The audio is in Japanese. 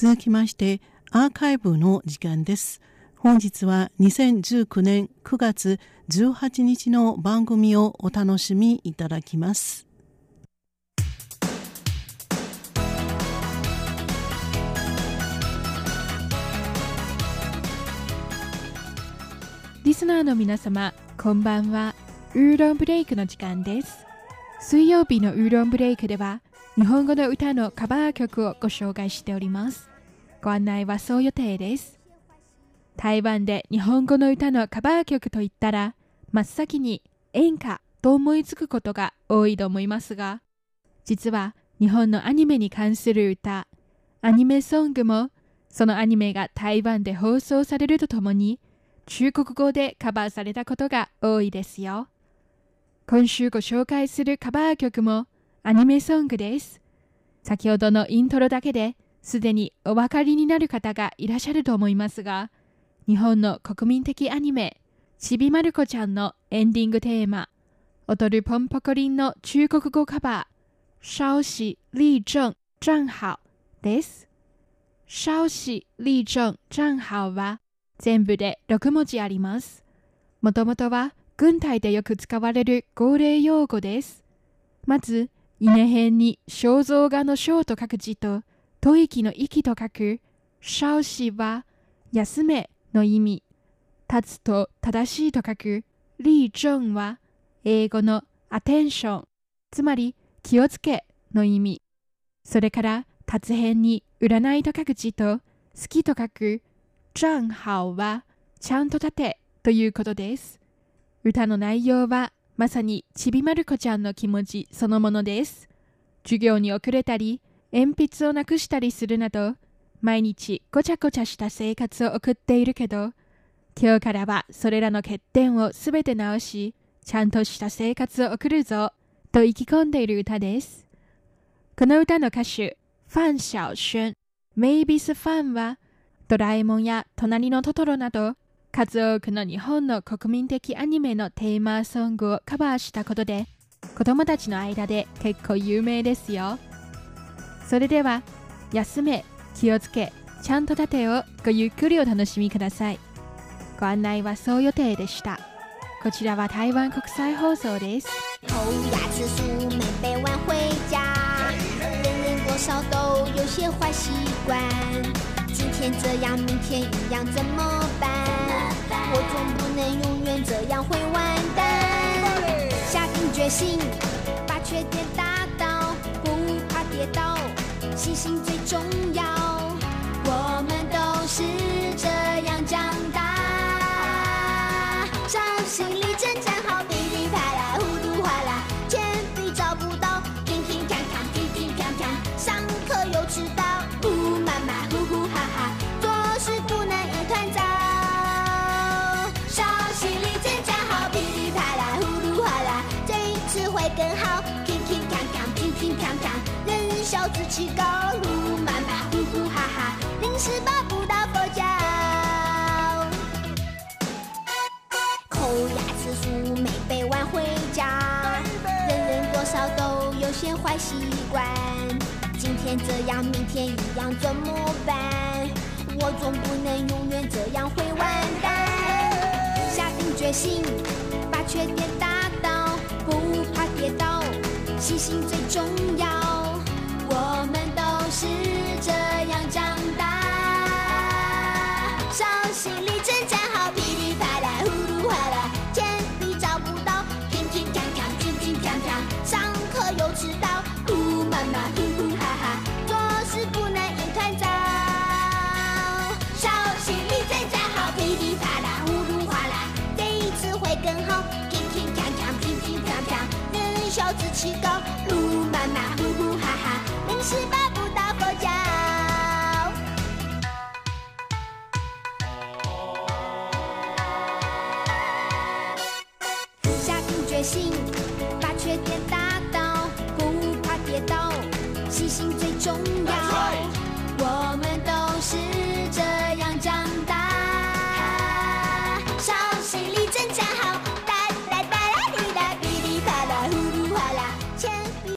続きましてアーカイブの時間です。本日は2019年9月18日の番組をお楽しみいただきます。リスナーの皆様こんばんは。ウーロンブレイクの時間です。水曜日のウーロンブレイクでは日本語の歌のカバー曲をご紹介しております。ご案内はそう予定です。台湾で日本語の歌のカバー曲といったら、真っ先に演歌と思いつくことが多いと思いますが、実は日本のアニメに関する歌、アニメソングも、そのアニメが台湾で放送されるとともに、中国語でカバーされたことが多いですよ。今週ご紹介するカバー曲もアニメソングです。先ほどのイントロだけですでにお分かりになる方がいらっしゃると思いますが、日本の国民的アニメ、ちびまる子ちゃんのエンディングテーマ、踊るポンポコリンの中国語カバー、稍息立正正好です。稍息立正正好は全部で6文字あります。もともとは軍隊でよく使われる号令用語です。まず、稲辺に肖像画の章と書く字と、吐息の息と書く、稍息は、休めの意味。立つと正しいと書く、立正は、英語のアテンション、つまり気をつけの意味。それから、立つ辺に占いと書く字と、好きと書く、正好は、ちゃんと立てということです。歌の内容は、まさにちびまる子ちゃんの気持ちそのものです。授業に遅れたり、鉛筆をなくしたりするなど、毎日ごちゃごちゃした生活を送っているけど、今日からはそれらの欠点をすべて直し、ちゃんとした生活を送るぞ、と意気込んでいる歌です。この歌の歌手、ファン・シャオシュン、メイビス・ファンは、ドラえもんや隣のトトロなど、数多くの日本の国民的アニメのテーマソングをカバーしたことで、子供たちの間で結構有名ですよ。それでは休め気をつけちゃんと立てをごゆっくりお楽しみください。ご案内はそう予定でした。こちらは台湾国際放送です。偷牙吃素没被晚回家。人人多少都有些坏习惯今天这样明天一样怎么办？我总不能永远这样会完蛋。下定决心把缺点打细心最重要，我们都是这样长大。小心立正站好，噼里啪啦，呼噜哗啦，铅笔找不到，乒乒乓乓，乒乒乓乓，上课又迟到，呼妈妈，呼呼哈哈，做事不能一团糟。小心立正站好，噼里啪啦，呼噜哗啦，这一次会更好，乒乒乓乓，乒乒乓乓。小子气高，路漫漫，呼呼哈哈，临时抱不到佛脚。抠牙吃素，没被晚回家。人人多少都有些坏习惯。今天这样，明天一样，怎么办？我总不能永远这样会完蛋。下定决心，把缺点打倒，不怕跌倒，细心最重要。迟到，呼妈妈，呼呼哈哈，做事不能一团糟。小心立正站好，噼里啪啦，呼噜哗啦，这一次会更好，乒乒乓乓，乒乒乓乓，人小志气高，路漫漫，呼呼哈哈。是拔不到佛脚。下定决心，把缺点信心最重要。